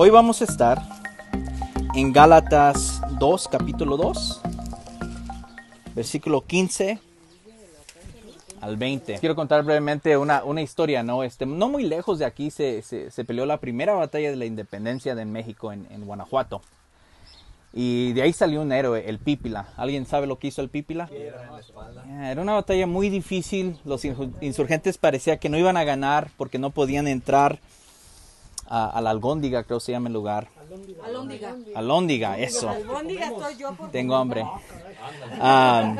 Hoy vamos a estar en Gálatas 2, capítulo 2, versículo 15 al 20. Quiero contar brevemente una, una historia, ¿no? Este, no muy lejos de aquí se, se, se peleó la primera batalla de la independencia de México en, en, Guanajuato. Y de ahí salió un héroe, el Pípila. ¿Alguien sabe lo que hizo el Pípila? Era una batalla muy difícil. Los insurgentes parecía que no iban a ganar porque no podían entrar a, a la Algóndiga, creo que se llama el lugar. Alóndiga. Alóndiga, eso. Alóndiga soy yo por Tengo hambre. Um,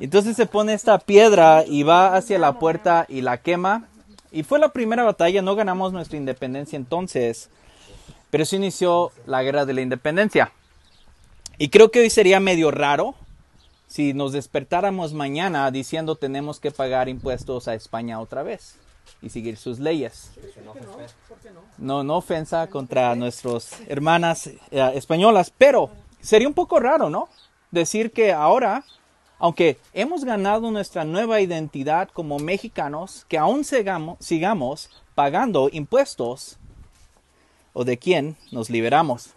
entonces se pone esta piedra y va hacia la puerta y la quema. Y fue la primera batalla, no ganamos nuestra independencia entonces, pero se inició la guerra de la independencia. Y creo que hoy sería medio raro si nos despertáramos mañana diciendo tenemos que pagar impuestos a España otra vez y seguir sus leyes. No, no ofensa contra nuestras hermanas eh, españolas, pero sería un poco raro, ¿no? Decir que ahora, aunque hemos ganado nuestra nueva identidad como mexicanos, que aún sigamos, sigamos pagando impuestos o de quién nos liberamos.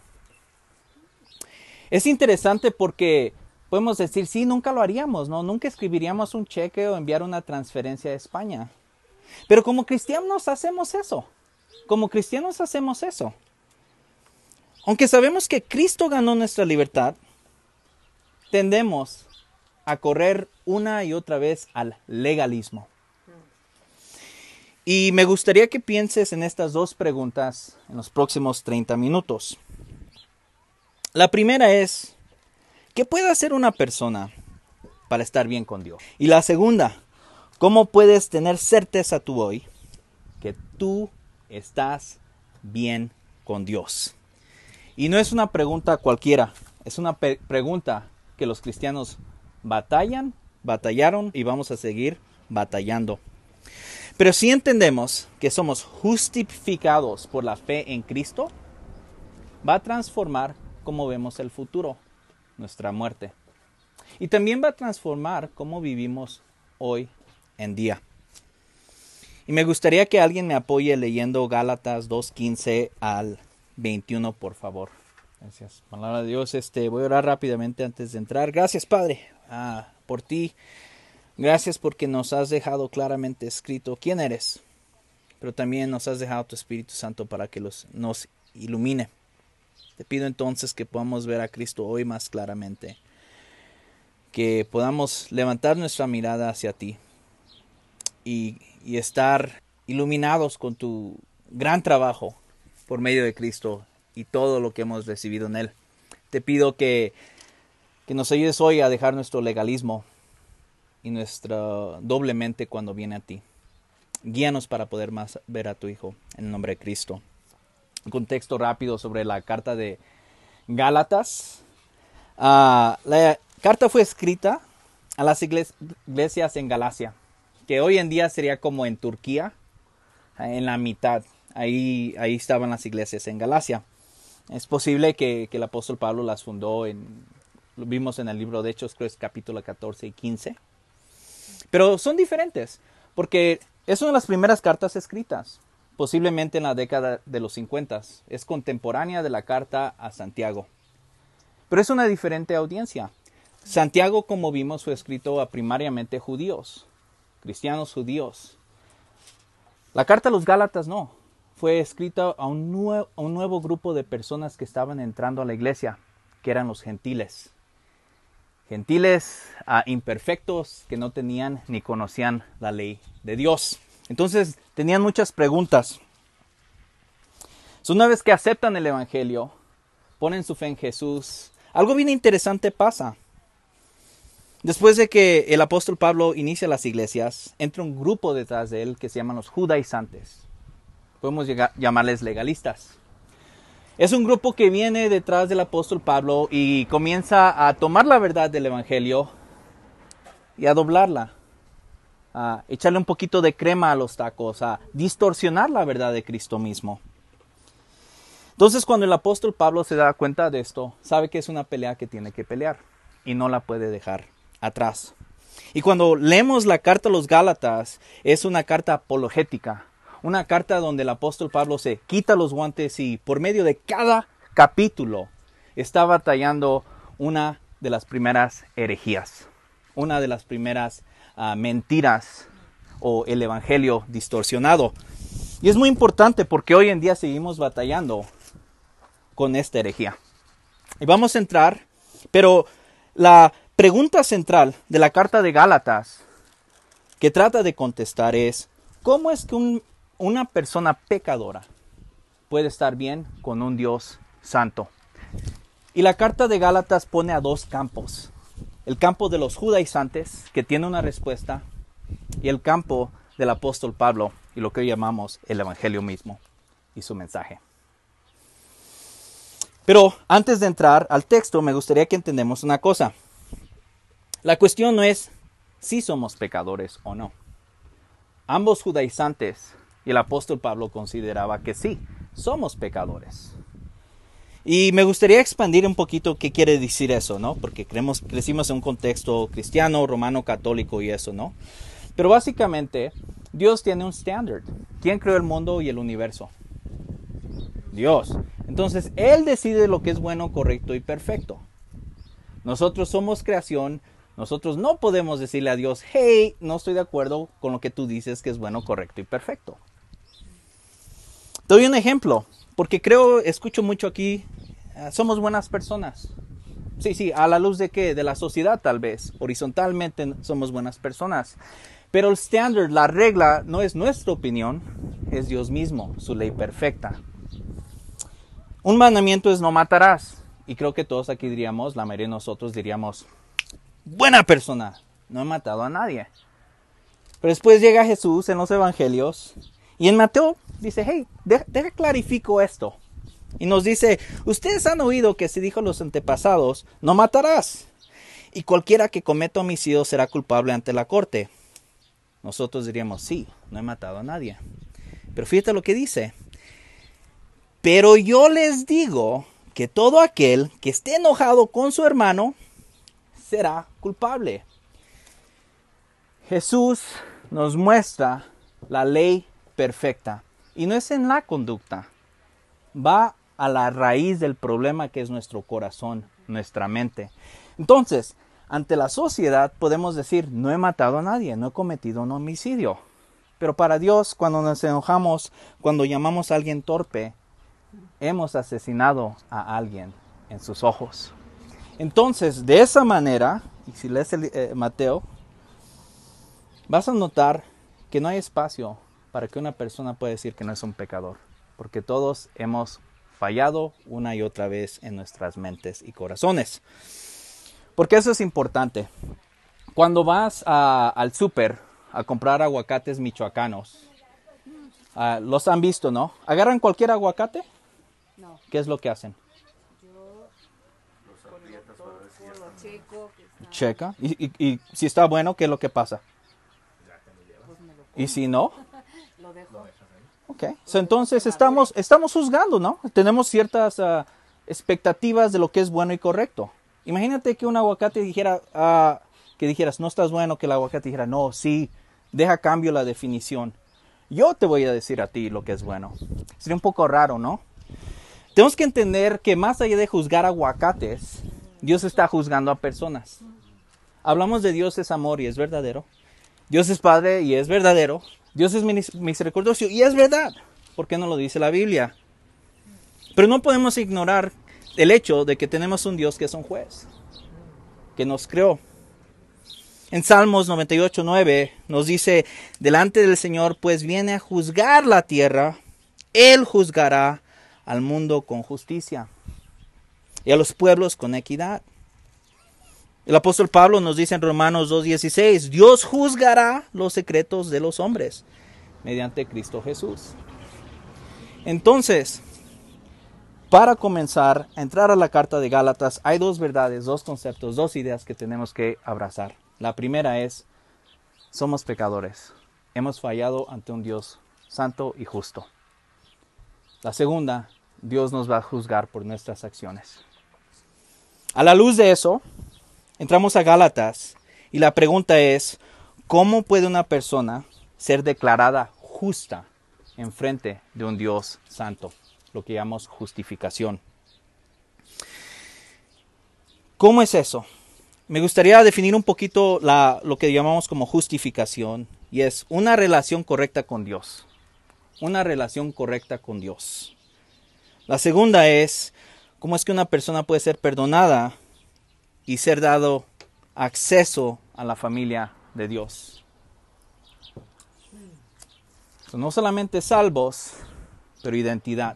Es interesante porque podemos decir, sí, nunca lo haríamos, ¿no? Nunca escribiríamos un cheque o enviar una transferencia a España. Pero como cristianos hacemos eso. Como cristianos hacemos eso. Aunque sabemos que Cristo ganó nuestra libertad, tendemos a correr una y otra vez al legalismo. Y me gustaría que pienses en estas dos preguntas en los próximos 30 minutos. La primera es, ¿qué puede hacer una persona para estar bien con Dios? Y la segunda, ¿cómo puedes tener certeza tú hoy que tú estás bien con Dios? Y no es una pregunta cualquiera, es una pregunta que los cristianos batallan, batallaron y vamos a seguir batallando. Pero si entendemos que somos justificados por la fe en Cristo, va a transformar cómo vemos el futuro, nuestra muerte. Y también va a transformar cómo vivimos hoy en día. Y me gustaría que alguien me apoye leyendo Gálatas 2.15 al 21, por favor. Gracias. Palabra de Dios, este, voy a orar rápidamente antes de entrar. Gracias, Padre, ah, por ti. Gracias porque nos has dejado claramente escrito quién eres, pero también nos has dejado tu Espíritu Santo para que los, nos ilumine. Te pido entonces que podamos ver a Cristo hoy más claramente, que podamos levantar nuestra mirada hacia ti y, estar iluminados con tu gran trabajo por medio de Cristo y todo lo que hemos recibido en Él. Te pido que, que nos ayudes hoy a dejar nuestro legalismo y nuestra doble mente cuando viene a ti. Guíanos para poder más ver a tu Hijo en el nombre de Cristo. Contexto rápido sobre la carta de Gálatas. Uh, la carta fue escrita a las iglesias en Galacia, que hoy en día sería como en Turquía, en la mitad. Ahí, ahí estaban las iglesias en Galacia. Es posible que, que, el apóstol Pablo las fundó en, lo vimos en el libro de Hechos, creo es capítulo 14 y 15. Pero son diferentes, porque es una de las primeras cartas escritas, posiblemente en la década de los 50. Es contemporánea de la carta a Santiago. Pero es una diferente audiencia. Santiago, como vimos, fue escrito a primariamente judíos, cristianos judíos. La carta a los Gálatas no, fue escrita a un, nuevo, grupo de personas que estaban entrando a la iglesia, que eran los gentiles. Gentiles uh, imperfectos que no tenían ni conocían la ley de Dios. Entonces tenían muchas preguntas. So, una vez que aceptan el Evangelio, ponen su fe en Jesús, algo bien interesante pasa. Después de que el apóstol Pablo inicia las iglesias, entra un grupo detrás de él que se llaman los judaizantes. Podemos llamarles legalistas. Es un grupo que viene detrás del apóstol Pablo y comienza a tomar la verdad del Evangelio y a doblarla, a echarle un poquito de crema a los tacos, a distorsionar la verdad de Cristo mismo. Entonces cuando el apóstol Pablo se da cuenta de esto, sabe que es una pelea que tiene que pelear y no la puede dejar atrás. Y cuando leemos la carta a los Gálatas, es una carta apologética, Una carta donde el apóstol Pablo se quita los guantes y por medio de cada capítulo está batallando una de las primeras herejías, una de las primeras uh, mentiras o el evangelio distorsionado. Y es muy importante porque hoy en día seguimos batallando con esta herejía. Y vamos a entrar, pero la pregunta central de la carta de Gálatas que trata de contestar es, ¿cómo es que un, una persona pecadora puede estar bien con un Dios santo? Y la carta de Gálatas pone a dos campos. El campo de los judaizantes, que tiene una respuesta, y el campo del apóstol Pablo, y lo que hoy llamamos el Evangelio mismo y su mensaje. Pero antes de entrar al texto, me gustaría que entendamos una cosa. La cuestión no es si somos pecadores o no. Ambos judaizantes y el apóstol Pablo consideraba que sí, somos pecadores. Y me gustaría expandir un poquito qué quiere decir eso, ¿no? Porque creemos, crecimos en un contexto cristiano, romano, católico y eso, ¿no? Pero básicamente, Dios tiene un estándar. ¿Quién creó el mundo y el universo? Dios. Entonces, Él decide lo que es bueno, correcto y perfecto. Nosotros somos creación, nosotros no podemos decirle a Dios, hey, no estoy de acuerdo con lo que tú dices que es bueno, correcto y perfecto. Doy un ejemplo, porque creo, escucho mucho aquí, ah, somos buenas personas. Sí, sí, a la luz de qué? De la sociedad tal vez. Horizontalmente somos buenas personas. Pero el estándar, la regla, no es nuestra opinión, es Dios mismo, su ley perfecta. Un mandamiento es no matarás. Y creo que todos aquí diríamos, la mayoría de nosotros diríamos, buena persona, no he matado a nadie. Pero después llega Jesús en los evangelios y en Mateo dice, hey, deja, clarifico esto. Y nos dice, ustedes han oído que se dijo a los antepasados, no matarás. Y cualquiera que cometa homicidio será culpable ante la corte. Nosotros diríamos, sí, no he matado a nadie. Pero fíjate lo que dice. Pero yo les digo que todo aquel que esté enojado con su hermano será culpable. Jesús nos muestra la ley perfecta y no es en la conducta, va a la raíz del problema que es nuestro corazón, nuestra mente. Entonces, ante la sociedad podemos decir, no he matado a nadie, no he cometido un homicidio. Pero para Dios, cuando nos enojamos, cuando llamamos a alguien torpe, hemos asesinado a alguien en sus ojos. Entonces, de esa manera, y si lees el, eh, Mateo, vas a notar que no hay espacio para que una persona pueda decir que no es un pecador, porque todos hemos fallado una y otra vez en nuestras mentes y corazones. Porque eso es importante. Cuando vas al súper a comprar aguacates michoacanos, ah, los han visto, ¿no? Agarran cualquier aguacate ¿Qué es lo que hacen? Yo Checa. ¿Y, y, si está bueno, ¿qué es lo que pasa? ¿Y si no? Lo dejo. Ok. entonces estamos, estamos juzgando, ¿no? Tenemos ciertas ah, expectativas de lo que es bueno y correcto. Imagínate que un aguacate dijera, uh, que dijeras, no estás bueno, que el aguacate dijera, no, sí, deja cambio la definición. Yo te voy a decir a ti lo que es bueno. Sería un poco raro, ¿no? Tenemos que entender que más allá de juzgar aguacates, Dios está juzgando a personas. Hablamos de Dios es amor y es verdadero. Dios es Padre y es verdadero. Dios es misericordioso y es verdad. ¿Por qué no lo dice la Biblia? Pero no podemos ignorar el hecho de que tenemos un Dios que es un juez, que nos creó. En Salmos 98, 9 nos dice, delante del Señor pues viene a juzgar la tierra, Él juzgará al mundo con justicia y a los pueblos con equidad. El apóstol Pablo nos dice en Romanos 2.16, Dios juzgará los secretos de los hombres mediante Cristo Jesús. Entonces, para comenzar a entrar a la carta de Gálatas, hay dos verdades, dos conceptos, dos ideas que tenemos que abrazar. La primera es, somos pecadores, hemos fallado ante un Dios santo y justo. La segunda, Dios nos va a juzgar por nuestras acciones. A la luz de eso, entramos a Gálatas y la pregunta es, ¿cómo puede una persona ser declarada justa enfrente de un Dios santo, lo que llamamos justificación. ¿Cómo es eso? Me gustaría definir un poquito la, lo que llamamos como justificación y es una relación correcta con Dios. Una relación correcta con Dios. La segunda es cómo es que una persona puede ser perdonada y ser dado acceso a la familia de Dios. no solamente salvos, pero identidad.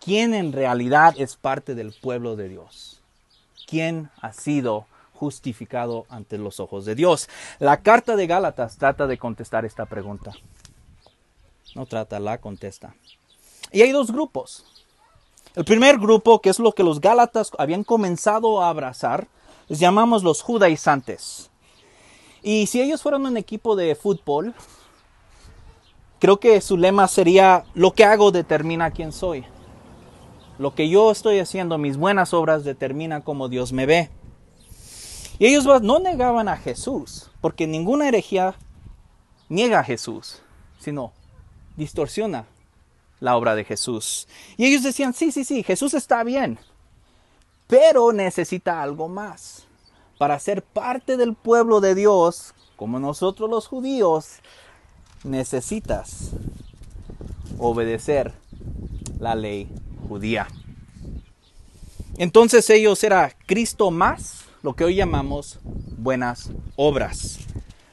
¿Quién en realidad es parte del pueblo de Dios? ¿Quién ha sido justificado ante los ojos de Dios? La carta de Gálatas trata de contestar esta pregunta. No trata, la contesta. Y hay dos grupos. El primer grupo, que es lo que los Gálatas habían comenzado a abrazar, les llamamos los judaizantes. Y si ellos fueran un equipo de fútbol, creo que su lema sería, lo que hago determina quién soy. Lo que yo estoy haciendo, mis buenas obras, determina cómo Dios me ve. Y ellos no negaban a Jesús, porque ninguna herejía niega a Jesús, sino distorsiona la obra de Jesús. Y ellos decían, sí, sí, sí, Jesús está bien, pero necesita algo más. Para ser parte del pueblo de Dios, como nosotros los judíos, necesitas obedecer la ley judía. Entonces ellos era Cristo más lo que hoy llamamos buenas obras.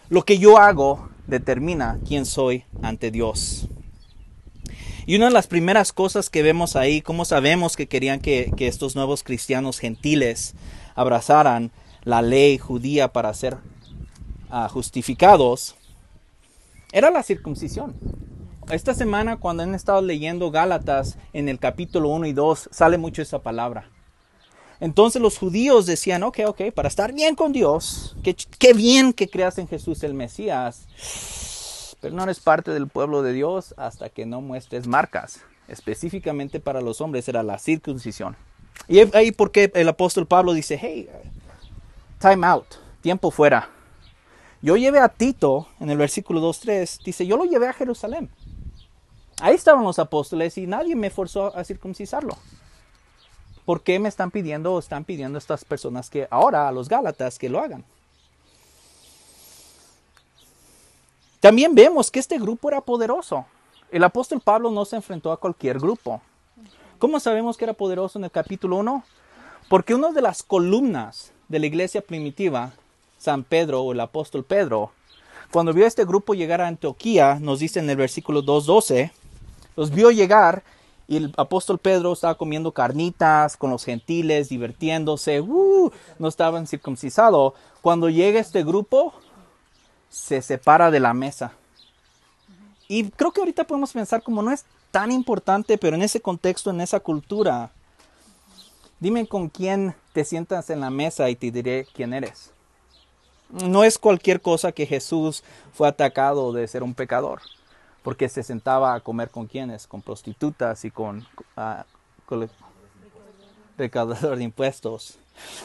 Lo que yo hago determina quién soy ante Dios. Y una de las primeras cosas que vemos ahí, cómo sabemos que querían que, estos nuevos cristianos gentiles abrazaran la ley judía para ser ah, justificados, era la circuncisión. Esta semana cuando han estado leyendo Gálatas en el capítulo 1 y 2 sale mucho esa palabra. Entonces los judíos decían, ok, ok, para estar bien con Dios, qué bien que creas en Jesús el Mesías, pero no eres parte del pueblo de Dios hasta que no muestres marcas. Específicamente para los hombres era la circuncisión. Y ahí porque el apóstol Pablo dice, hey, time out, tiempo fuera. Yo llevé a Tito, en el versículo 2.3, dice, yo lo llevé a Jerusalén. Ahí estaban los apóstoles y nadie me forzó a circuncisarlo. ¿Por qué me están pidiendo o están pidiendo estas personas que ahora a los Gálatas que lo hagan? También vemos que este grupo era poderoso. El apóstol Pablo no se enfrentó a cualquier grupo. ¿Cómo sabemos que era poderoso en el capítulo 1? Porque una de las columnas de la iglesia primitiva, San Pedro o el apóstol Pedro, cuando vio a este grupo llegar a Antioquía, nos dice en el versículo 2.12, los vio llegar y el apóstol Pedro estaba comiendo carnitas con los gentiles, divirtiéndose, uh, no estaban circuncisados. Cuando llega este grupo, se separa de la mesa. Y creo que ahorita podemos pensar como no es tan importante, pero en ese contexto, en esa cultura, dime con quién te sientas en la mesa y te diré quién eres. No es cualquier cosa que Jesús fue atacado de ser un pecador, porque se sentaba a comer con quienes, con prostitutas y con, uh, recaudador de impuestos.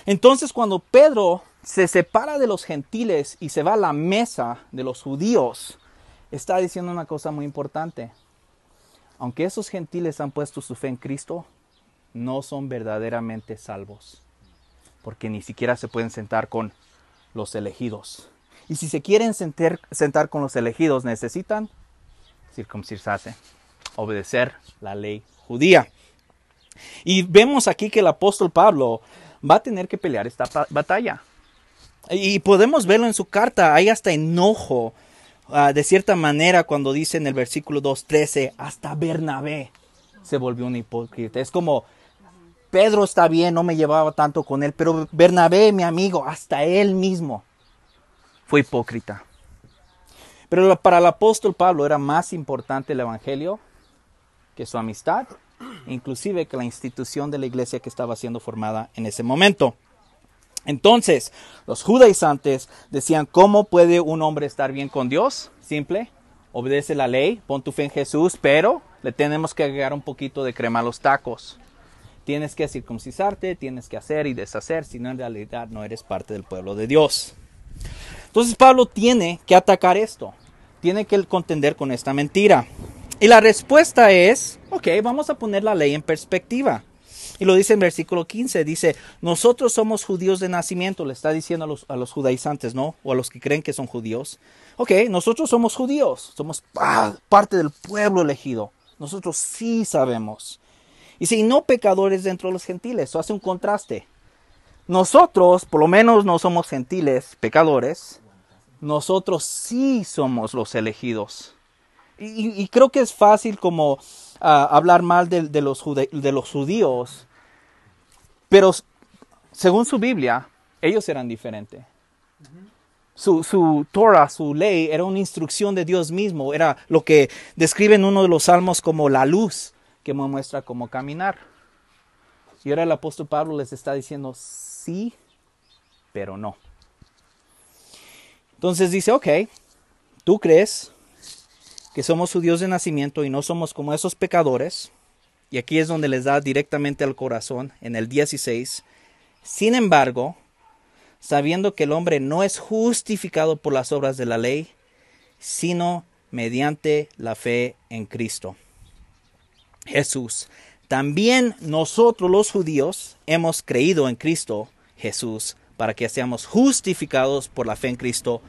Entonces cuando Pedro se separa de los gentiles y se va a la mesa de los judíos, está diciendo una cosa muy importante. Aunque esos gentiles han puesto su fe en Cristo, no son verdaderamente salvos, porque ni siquiera se pueden sentar con los elegidos. Y si se quieren sentar, con los elegidos, necesitan circuncidarse, obedecer la ley judía. Y vemos aquí que el apóstol Pablo va a tener que pelear esta batalla. Y podemos verlo en su carta, hay hasta enojo, ah, de cierta manera, cuando dice en el versículo 2.13, hasta Bernabé se volvió un hipócrita. Es como, Pedro está bien, no me llevaba tanto con él, pero Bernabé, mi amigo, hasta él mismo fue hipócrita. Pero para el apóstol Pablo era más importante el Evangelio que su amistad, inclusive que la institución de la iglesia que estaba siendo formada en ese momento. Entonces, los judaizantes decían, ¿cómo puede un hombre estar bien con Dios? Simple, obedece la ley, pon tu fe en Jesús, pero le tenemos que agregar un poquito de crema a los tacos. Tienes que circuncisarte, tienes que hacer y deshacer, si no en realidad no eres parte del pueblo de Dios. Entonces Pablo tiene que atacar esto, tiene que contender con esta mentira. Y la respuesta es, ok, vamos a poner la ley en perspectiva. Y lo dice en versículo 15, dice, nosotros somos judíos de nacimiento, le está diciendo a los, a los judaizantes, ¿no? O a los que creen que son judíos. Ok, nosotros somos judíos, somos parte del pueblo elegido. Nosotros sí sabemos. Y si no pecadores dentro de los gentiles, eso hace un contraste. Nosotros, por lo menos no somos gentiles, pecadores, nosotros sí somos los elegidos. Y, creo que es fácil como hablar mal de, los de los judíos, pero según su Biblia, ellos eran diferentes. Su, su, Torah, su ley, era una instrucción de Dios mismo, era lo que describe en uno de los salmos como la luz que me muestra cómo caminar. Y ahora el apóstol Pablo les está diciendo sí, pero no. Entonces dice, ok, tú crees que somos judíos de nacimiento y no somos como esos pecadores. Y aquí es donde les da directamente al corazón, en el 16. Sin embargo, sabiendo que el hombre no es justificado por las obras de la ley, sino mediante la fe en Cristo. Jesús. También nosotros los judíos hemos creído en Cristo Jesús para que seamos justificados por la fe en Cristo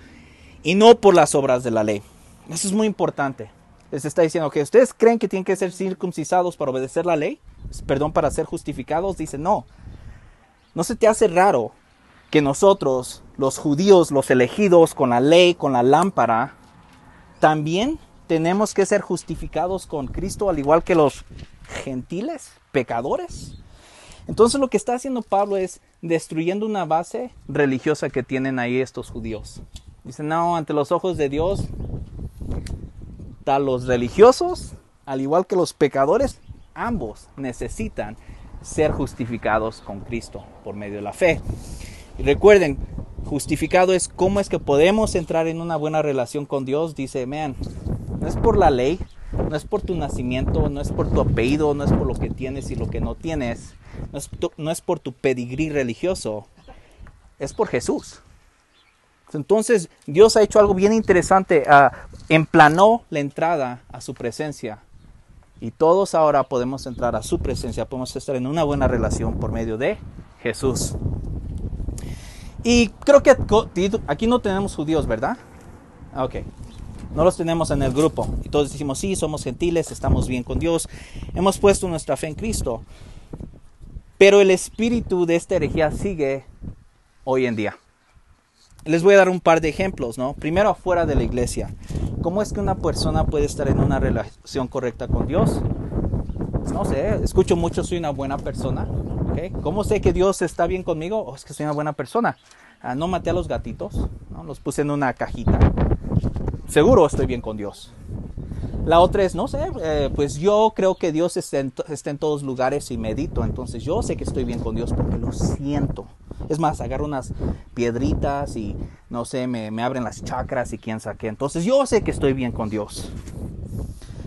y no por las obras de la ley. Eso es muy importante. Les está diciendo que ustedes creen que tienen que ser circuncisados para obedecer la ley, perdón, para ser justificados. Dice, no. No se te hace raro que nosotros, los judíos, los elegidos con la ley, con la lámpara, también tenemos que ser justificados con Cristo al igual que los gentiles, pecadores. Entonces lo que está haciendo Pablo es destruyendo una base religiosa que tienen ahí estos judíos. Dicen, no, ante los ojos de Dios, los religiosos, al igual que los pecadores, ambos necesitan ser justificados con Cristo por medio de la fe. Y recuerden, justificado es cómo es que podemos entrar en una buena relación con Dios. Dice, man, no es por la ley, no es por tu nacimiento, no es por tu apellido, no es por lo que tienes y lo que no tienes, no es, por tu pedigrí religioso, es por Jesús. Entonces Dios ha hecho algo bien interesante, uh, emplanó la entrada a su presencia y todos ahora podemos entrar a su presencia, podemos estar en una buena relación por medio de Jesús. Y creo que aquí no tenemos judíos, ¿verdad? Ok. No los tenemos en el grupo. Y todos decimos, sí, somos gentiles, estamos bien con Dios. Hemos puesto nuestra fe en Cristo. Pero el espíritu de esta herejía sigue hoy en día. Les voy a dar un par de ejemplos, ¿no? Primero afuera de la iglesia. ¿Cómo es que una persona puede estar en una relación correcta con Dios? No sé, escucho mucho, soy una buena persona. ¿Cómo sé que Dios está bien conmigo? Oh, es que soy una buena persona. Ah, no maté a los gatitos, ¿no? los puse en una cajita seguro estoy bien con Dios. La otra es, no sé, eh, pues yo creo que Dios está en, en, todos lugares y medito, entonces yo sé que estoy bien con Dios porque lo siento. Es más, agarro unas piedritas y, no sé, me, me abren las chakras y quién sabe. Entonces yo sé que estoy bien con Dios.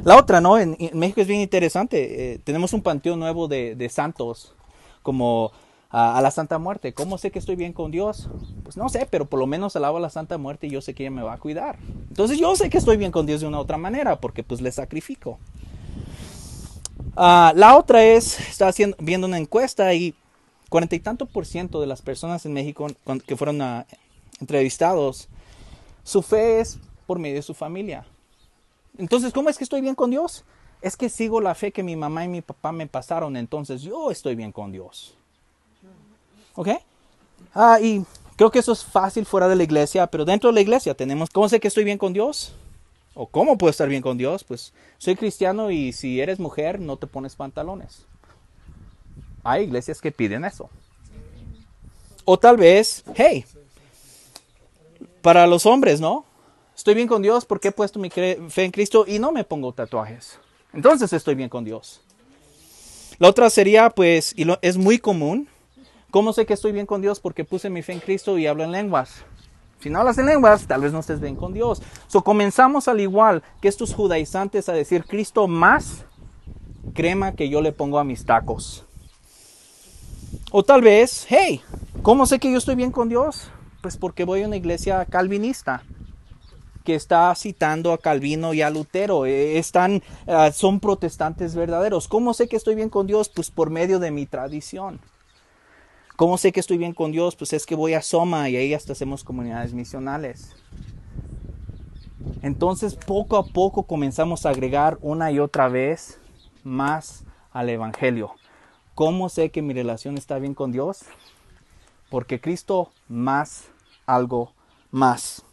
La otra, ¿no? En, México es bien interesante. Eh, tenemos un panteón nuevo de, de santos, como a, la Santa Muerte. ¿Cómo sé que estoy bien con Dios? Pues no sé, pero por lo menos alabo a la Santa Muerte y yo sé que ella me va a cuidar. Entonces yo sé que estoy bien con Dios de una otra manera porque pues le sacrifico. Ah, la otra es, está haciendo, viendo una encuesta y cuarenta y tanto por ciento de las personas en México que fueron entrevistados, su fe es por medio de su familia. Entonces, ¿cómo es que estoy bien con Dios? Es que sigo la fe que mi mamá y mi papá me pasaron, entonces yo estoy bien con Dios. ¿Ok? Ah, y creo que eso es fácil fuera de la iglesia, pero dentro de la iglesia tenemos, ¿cómo sé que estoy bien con Dios? ¿O cómo puedo estar bien con Dios? Pues soy cristiano y si eres mujer no te pones pantalones. Hay iglesias que piden eso. O tal vez, hey, para los hombres, ¿no? Estoy bien con Dios porque he puesto mi fe en Cristo y no me pongo tatuajes. Entonces estoy bien con Dios. La otra sería, pues, y lo, es muy común, ¿Cómo sé que estoy bien con Dios? Porque puse mi fe en Cristo y hablo en lenguas. Si no hablas en lenguas, tal vez no estés bien con Dios. So comenzamos al igual que estos judaizantes a decir Cristo más crema que yo le pongo a mis tacos. O tal vez, hey, ¿cómo sé que yo estoy bien con Dios? Pues porque voy a una iglesia calvinista. que está citando a Calvino y a Lutero. Eh, están, ah, son protestantes verdaderos. ¿Cómo sé que estoy bien con Dios? Pues por medio de mi tradición. ¿Cómo sé que estoy bien con Dios? Pues es que voy a Soma y ahí hasta hacemos comunidades misionales. Entonces poco a poco comenzamos a agregar una y otra vez más al Evangelio. ¿Cómo sé que mi relación está bien con Dios? Porque Cristo más algo más.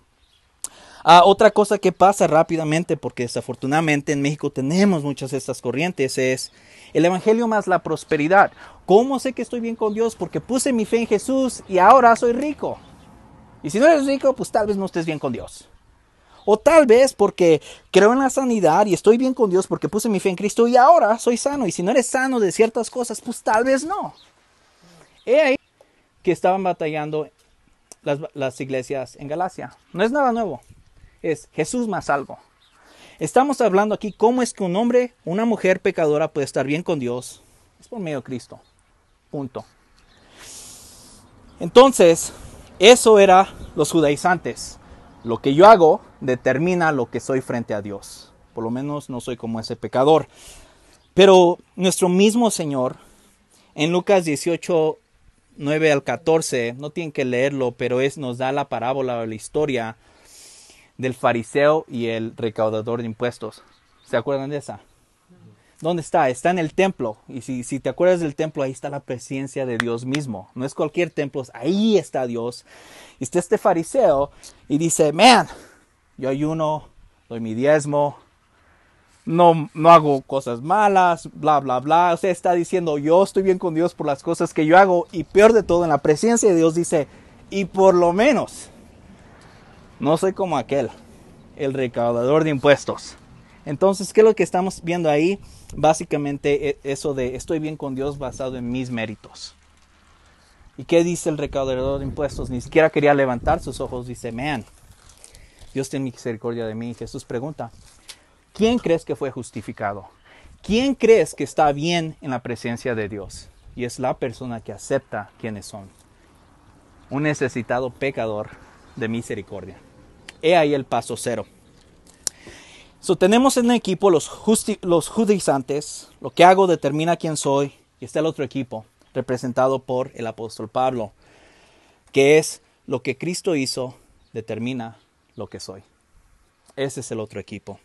Ah, otra cosa que pasa rápidamente, porque desafortunadamente en México tenemos muchas de estas corrientes, es el Evangelio más la prosperidad. ¿Cómo sé que estoy bien con Dios? Porque puse mi fe en Jesús y ahora soy rico. Y si no eres rico, pues tal vez no estés bien con Dios. O tal vez porque creo en la sanidad y estoy bien con Dios porque puse mi fe en Cristo y ahora soy sano. Y si no eres sano de ciertas cosas, pues tal vez no. He ahí que estaban batallando las, iglesias en Galacia. No es nada nuevo. Es Jesús más algo. Estamos hablando aquí cómo es que un hombre, una mujer pecadora puede estar bien con Dios. Es por medio de Cristo. Punto. Entonces, eso era los judaizantes. Lo que yo hago determina lo que soy frente a Dios. Por lo menos no soy como ese pecador. Pero nuestro mismo Señor, en Lucas 18, 9 al 14, no tienen que leerlo, pero es, nos da la parábola o la historia del fariseo y el recaudador de impuestos. ¿Se acuerdan de esa? ¿Dónde está? Está en el templo. Y si, si, te acuerdas del templo, ahí está la presencia de Dios mismo. No es cualquier templo, ahí está Dios. Y está este fariseo y dice, man, yo ayuno, doy mi diezmo, no, no hago cosas malas, bla, bla, bla. O sea, está diciendo, yo estoy bien con Dios por las cosas que yo hago. Y peor de todo, en la presencia de Dios dice, y por lo menos, no soy como aquel, el recaudador de impuestos. Entonces, ¿qué es lo que estamos viendo ahí? Básicamente e, eso de estoy bien con Dios basado en mis méritos. ¿Y qué dice el recaudador de impuestos? Ni siquiera quería levantar sus ojos. Dice, man, Dios tiene misericordia de mí. Jesús pregunta, ¿quién crees que fue justificado? ¿Quién crees que está bien en la presencia de Dios? Y es la persona que acepta quiénes son. Un necesitado pecador de misericordia. He ahí el paso cero. So, tenemos en el equipo los, los judaizantes, lo que hago determina quién soy, y está el otro equipo, representado por el apóstol Pablo, que es lo que Cristo hizo, determina lo que soy. Ese es el otro equipo.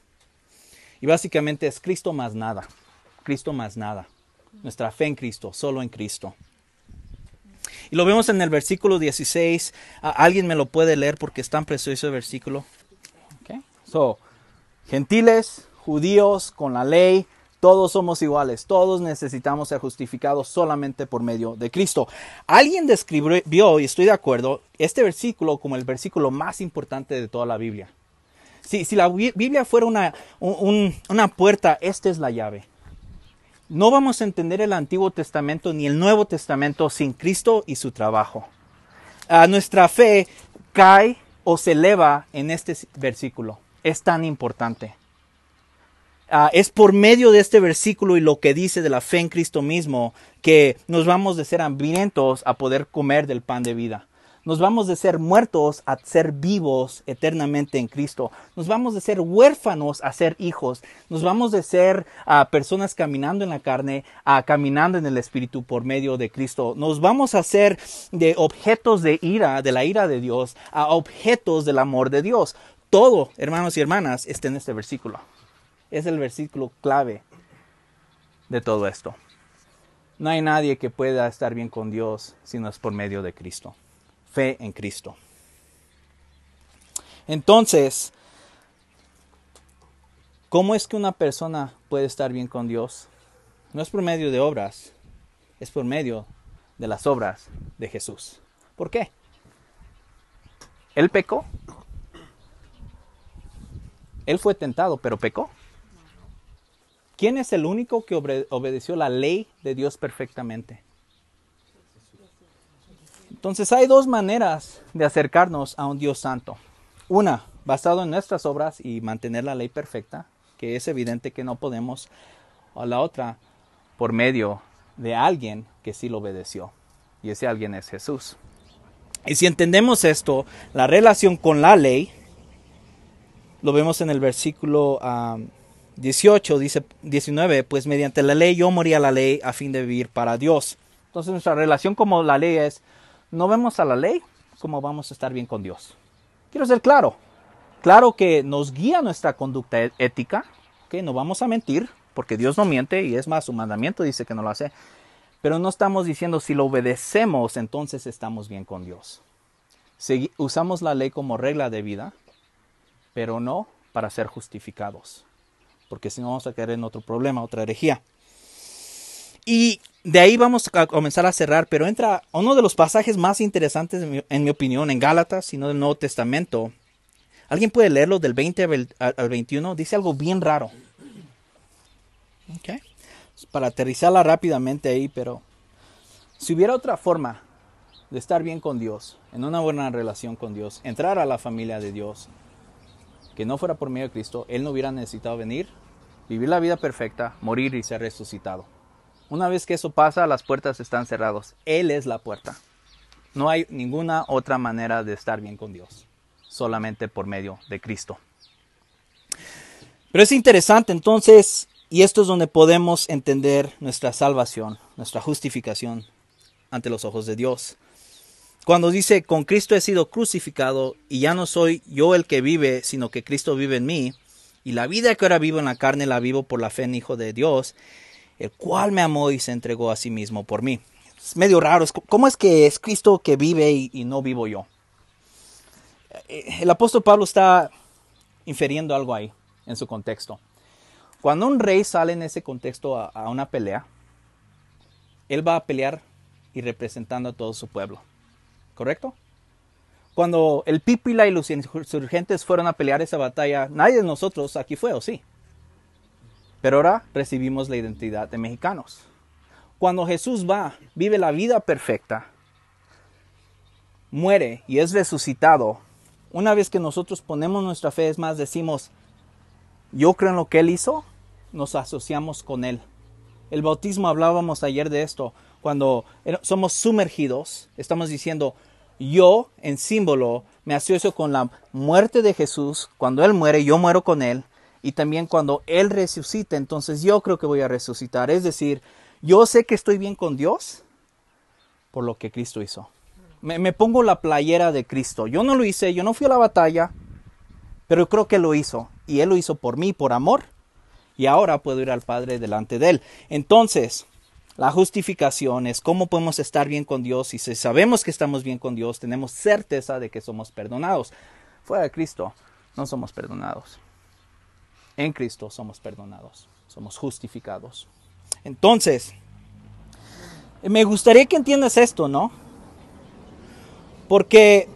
Y básicamente es Cristo más nada, Cristo más nada. Nuestra fe en Cristo, solo en Cristo. Y lo vemos en el versículo 16. ¿Alguien me lo puede leer porque es tan precioso el versículo? Okay. So, Gentiles, judíos, con la ley, todos somos iguales, todos necesitamos ser justificados solamente por medio de Cristo. Alguien describió, y estoy de acuerdo, este versículo como el versículo más importante de toda la Biblia. Si, si la Biblia fuera una, una puerta, esta es la llave. No vamos a entender el Antiguo Testamento ni el Nuevo Testamento sin Cristo y su trabajo. A nuestra fe cae o se eleva en este versículo es tan importante. Ah, es por medio de este versículo y lo que dice de la fe en Cristo mismo que nos vamos de ser hambrientos a poder comer del pan de vida. Nos vamos de ser muertos a ser vivos eternamente en Cristo. Nos vamos de ser huérfanos a ser hijos. Nos vamos de ser ah, personas caminando en la carne a caminando en el Espíritu por medio de Cristo. Nos vamos a ser de objetos de ira, de la ira de Dios, a objetos del amor de Dios. Todo, hermanos y hermanas, está en este versículo. Es el versículo clave de todo esto. No hay nadie que pueda estar bien con Dios si no es por medio de Cristo. Fe en Cristo. Entonces, ¿cómo es que una persona puede estar bien con Dios? No es por medio de obras, es por medio de las obras de Jesús. ¿Por qué? Él pecó, él fue tentado, pero pecó. ¿Quién es el único que obedeció la ley de Dios perfectamente? Entonces hay dos maneras de acercarnos a un Dios santo. Una, basado en nuestras obras y mantener la ley perfecta, que es evidente que no podemos. O la otra, por medio de alguien que sí lo obedeció. Y ese alguien es Jesús. Y si entendemos esto, la relación con la ley Lo vemos en el versículo 18, dice 19, pues mediante la ley yo morí a la ley a fin de vivir para Dios. Entonces nuestra relación como la ley es, no vemos a la ley como vamos a estar bien con Dios. Quiero ser claro, claro que nos guía nuestra conducta e-, ética, que no vamos a mentir, porque Dios no miente y es más, su mandamiento dice que no lo hace, pero no estamos diciendo si lo obedecemos, entonces estamos bien con Dios. usamos la ley como regla de vida, pero no para ser justificados porque si no vamos a caer en otro problema, otra herejía. Y de ahí vamos a comenzar a cerrar, pero entra uno de los pasajes más interesantes, en mi, opinión, en Gálatas, sino del Nuevo Testamento. ¿Alguien puede leerlo del 20 al 21? Dice algo bien raro. Okay. Para aterrizarla rápidamente ahí, pero si hubiera otra forma de estar bien con Dios, en una buena relación con Dios, entrar a la familia de Dios, que no fuera por medio de Cristo, Él no hubiera necesitado venir, vivir la vida perfecta, morir y ser resucitado. Una vez que eso pasa, las puertas están cerradas. Él es la puerta. No hay ninguna otra manera de estar bien con Dios, solamente por medio de Cristo. Pero es interesante entonces, y esto es donde podemos entender nuestra salvación, nuestra justificación ante los ojos de Dios. Cuando dice, con Cristo he sido crucificado y ya no soy yo el que vive, sino que Cristo vive en mí, y la vida que ahora vivo en la carne la vivo por la fe en Hijo de Dios, el cual me amó y se entregó a sí mismo por mí. Es medio raro, ¿cómo es que es Cristo que vive y, no vivo yo? Eh, el apóstol Pablo está infiriendo algo ahí en su contexto. Cuando un rey sale en ese contexto a una pelea, él va a pelear y representando a todo su pueblo. ¿correcto? Cuando el Pípila y los insurgentes fueron a pelear esa batalla, nadie de nosotros aquí fue, ¿o sí? Pero ahora recibimos la identidad de mexicanos. Cuando Jesús va, vive la vida perfecta, muere y es resucitado, una vez que nosotros ponemos nuestra fe, es más, decimos, yo creo en lo que Él hizo, nos asociamos con Él. El bautismo hablábamos ayer de esto, cuando somos sumergidos, estamos diciendo, yo en símbolo me asocio con la muerte de Jesús. Cuando Él muere, yo muero con Él. Y también cuando Él resucita, entonces yo creo que voy a resucitar. Es decir, yo sé que estoy bien con Dios por lo que Cristo hizo. Me, me pongo la playera de Cristo. Yo no lo hice, yo no fui a la batalla, pero creo que lo hizo. Y Él lo hizo por mí, por amor. Y ahora puedo ir al Padre delante de Él. Entonces, la justificación es cómo podemos estar bien con Dios y si sabemos que estamos bien con Dios, tenemos certeza de que somos perdonados. Fuera de Cristo no somos perdonados. En Cristo somos perdonados, somos justificados. Entonces, me gustaría que entiendas esto, ¿no? Porque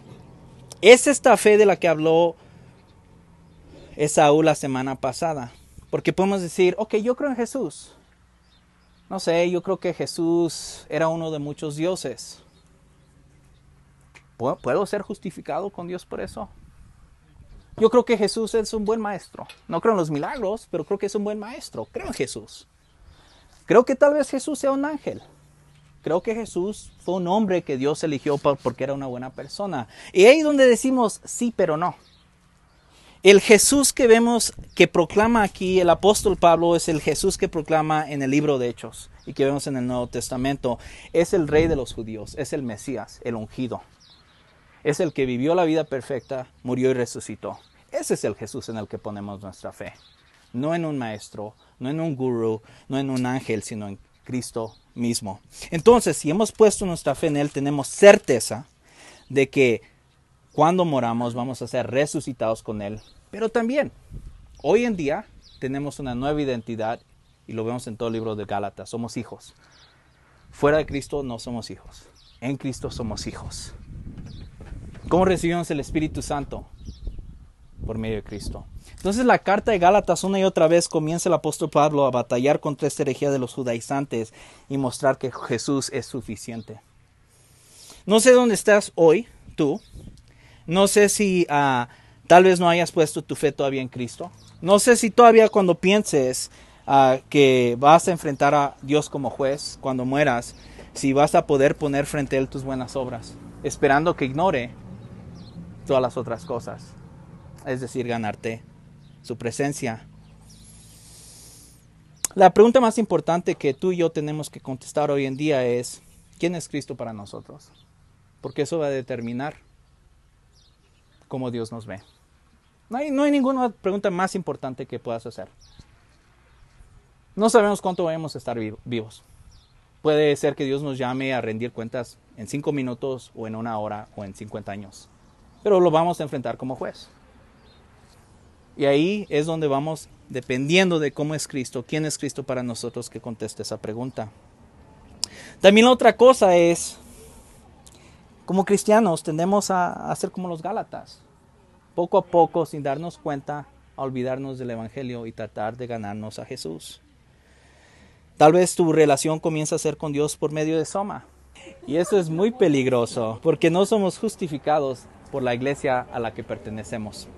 es esta fe de la que habló Esaú la semana pasada. Porque podemos decir, ok, yo creo en Jesús. No sé, yo creo que Jesús era uno de muchos dioses. ¿Puedo ser justificado con Dios por eso? Yo creo que Jesús es un buen maestro. No creo en los milagros, pero creo que es un buen maestro. Creo en Jesús. Creo que tal vez Jesús sea un ángel. Creo que Jesús fue un hombre que Dios eligió porque era una buena persona. Y ahí donde decimos sí, pero no. El Jesús que vemos que proclama aquí el apóstol Pablo es el Jesús que proclama en el libro de Hechos y que vemos en el Nuevo Testamento. Es el rey de los judíos, es el Mesías, el ungido. Es el que vivió la vida perfecta, murió y resucitó. Ese es el Jesús en el que ponemos nuestra fe. No en un maestro, no en un gurú, no en un ángel, sino en Cristo mismo. Entonces, si hemos puesto nuestra fe en Él, tenemos certeza de que cuando moramos vamos a ser resucitados con Él pero también, hoy en día tenemos una nueva identidad y lo vemos en todo el libro de Gálatas, somos hijos. Fuera de Cristo no somos hijos, en Cristo somos hijos. ¿Cómo recibimos el Espíritu Santo? Por medio de Cristo. Entonces la carta de Gálatas una y otra vez comienza el apóstol Pablo a batallar contra esta herejía de los judaizantes y mostrar que Jesús es suficiente. No sé dónde estás hoy, tú. No sé si uh, Tal vez no hayas puesto tu fe todavía en Cristo. No sé si todavía cuando pienses ah, que vas a enfrentar a Dios como juez cuando mueras, si vas a poder poner frente a Él tus buenas obras, esperando que ignore todas las otras cosas. Es decir, ganarte su presencia. La pregunta más importante que tú y yo tenemos que contestar hoy en día es, ¿quién es Cristo para nosotros? Porque eso va a determinar cómo Dios nos ve. No hay, no hay ninguna pregunta más importante que puedas hacer. No sabemos cuánto vamos a estar vivos. Puede ser que Dios nos llame a rendir cuentas en cinco minutos o en una hora o en 50 años. Pero lo vamos a enfrentar como juez. Y ahí es donde vamos, dependiendo de cómo es Cristo, quién es Cristo para nosotros, que conteste esa pregunta. También la otra cosa es, como cristianos tendemos a, a ser como los Gálatas. Poco a poco, sin darnos cuenta, a olvidarnos del Evangelio y tratar de ganarnos a Jesús. Tal vez tu relación comienza a ser con Dios por medio de Soma. Y eso es muy peligroso porque no somos justificados por la iglesia a la que pertenecemos.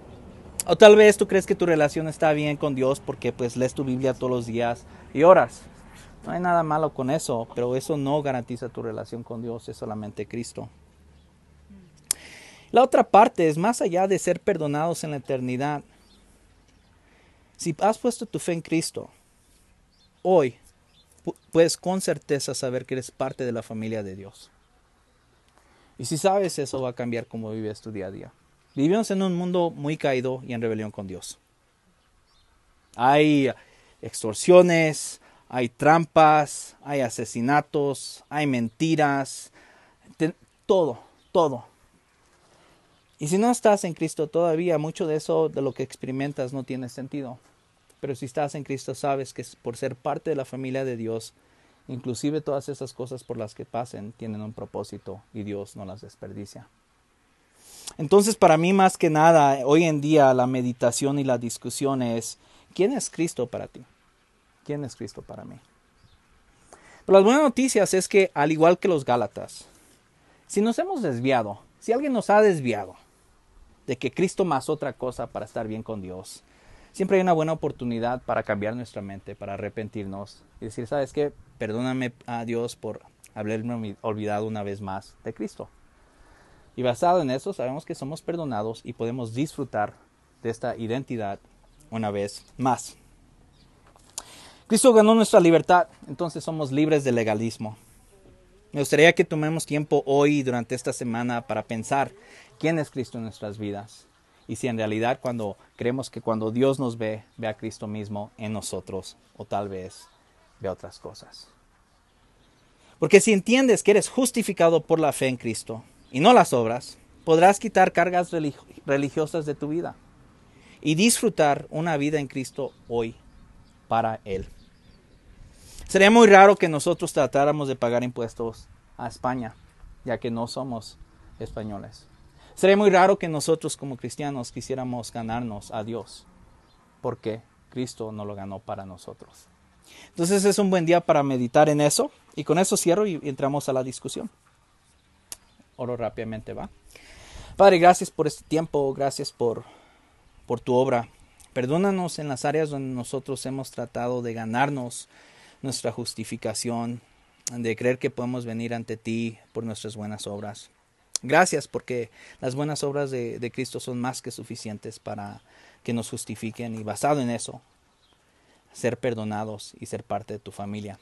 O tal vez tú crees que tu relación está bien con Dios porque pues lees tu Biblia todos los días y oras. No hay nada malo con eso, pero eso no garantiza tu relación con Dios, es solamente Cristo. La otra parte es más allá de ser perdonados en la eternidad. Si has puesto tu fe en Cristo, hoy puedes con certeza saber que eres parte de la familia de Dios. Y si sabes eso va a cambiar cómo vives tu día a día. Vivimos en un mundo muy caído y en rebelión con Dios. Hay extorsiones, hay trampas, hay asesinatos, hay mentiras, todo, todo. Y si no estás en Cristo todavía, mucho de eso de lo que experimentas no tiene sentido. Pero si estás en Cristo sabes que por ser parte de la familia de Dios, inclusive todas esas cosas por las que pasen tienen un propósito y Dios no las desperdicia. Entonces para mí más que nada, hoy en día la meditación y la discusión es, ¿quién es Cristo para ti? ¿Quién es Cristo para mí? Pero las buenas noticias es que al igual que los Gálatas, si nos hemos desviado, si alguien nos ha desviado de que Cristo más otra cosa para estar bien con Dios, siempre hay una buena oportunidad para cambiar nuestra mente, para arrepentirnos y decir, ¿sabes qué? Perdóname a Dios por haberme olvidado una vez más de Cristo. Y basado en eso, sabemos que somos perdonados y podemos disfrutar de esta identidad una vez más. Cristo ganó nuestra libertad, entonces somos libres del legalismo. Me gustaría que tomemos tiempo hoy durante esta semana para pensar quién es Cristo en nuestras vidas y si en realidad cuando creemos que cuando Dios nos ve, ve a Cristo mismo en nosotros o tal vez ve otras cosas. Porque si entiendes que eres justificado por la fe en Cristo y no las obras, podrás quitar cargas religiosas de tu vida y disfrutar una vida en Cristo hoy para Él. Sería muy raro que nosotros tratáramos de pagar impuestos a España, ya que no somos españoles. Sería muy raro que nosotros como cristianos quisiéramos ganarnos a Dios, porque Cristo no lo ganó para nosotros. Entonces es un buen día para meditar en eso y con eso cierro y entramos a la discusión. Oro rápidamente, va. Padre, gracias por este tiempo, gracias por, por tu obra. Perdónanos en las áreas donde nosotros hemos tratado de ganarnos nuestra justificación, de creer que podemos venir ante ti por nuestras buenas obras. Gracias porque las buenas obras de, de, Cristo son más que suficientes para que nos justifiquen y basado en eso, ser perdonados y ser parte de tu familia.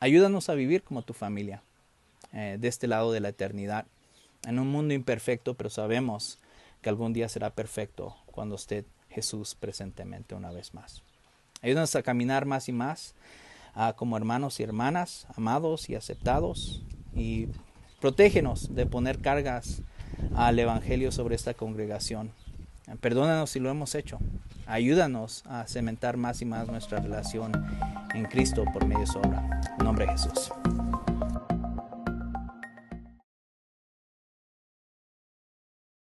Ayúdanos a vivir como tu familia, eh, de este lado de la eternidad, en un mundo imperfecto, pero sabemos que algún día será perfecto cuando esté Jesús presentemente una vez más. Ayúdanos a caminar más y más uh, como hermanos y hermanas, amados y aceptados, y Protégenos de poner cargas al Evangelio sobre esta congregación. Perdónanos si lo hemos hecho. Ayúdanos a cementar más y más nuestra relación en Cristo por medio de su obra. Nombre de Jesús.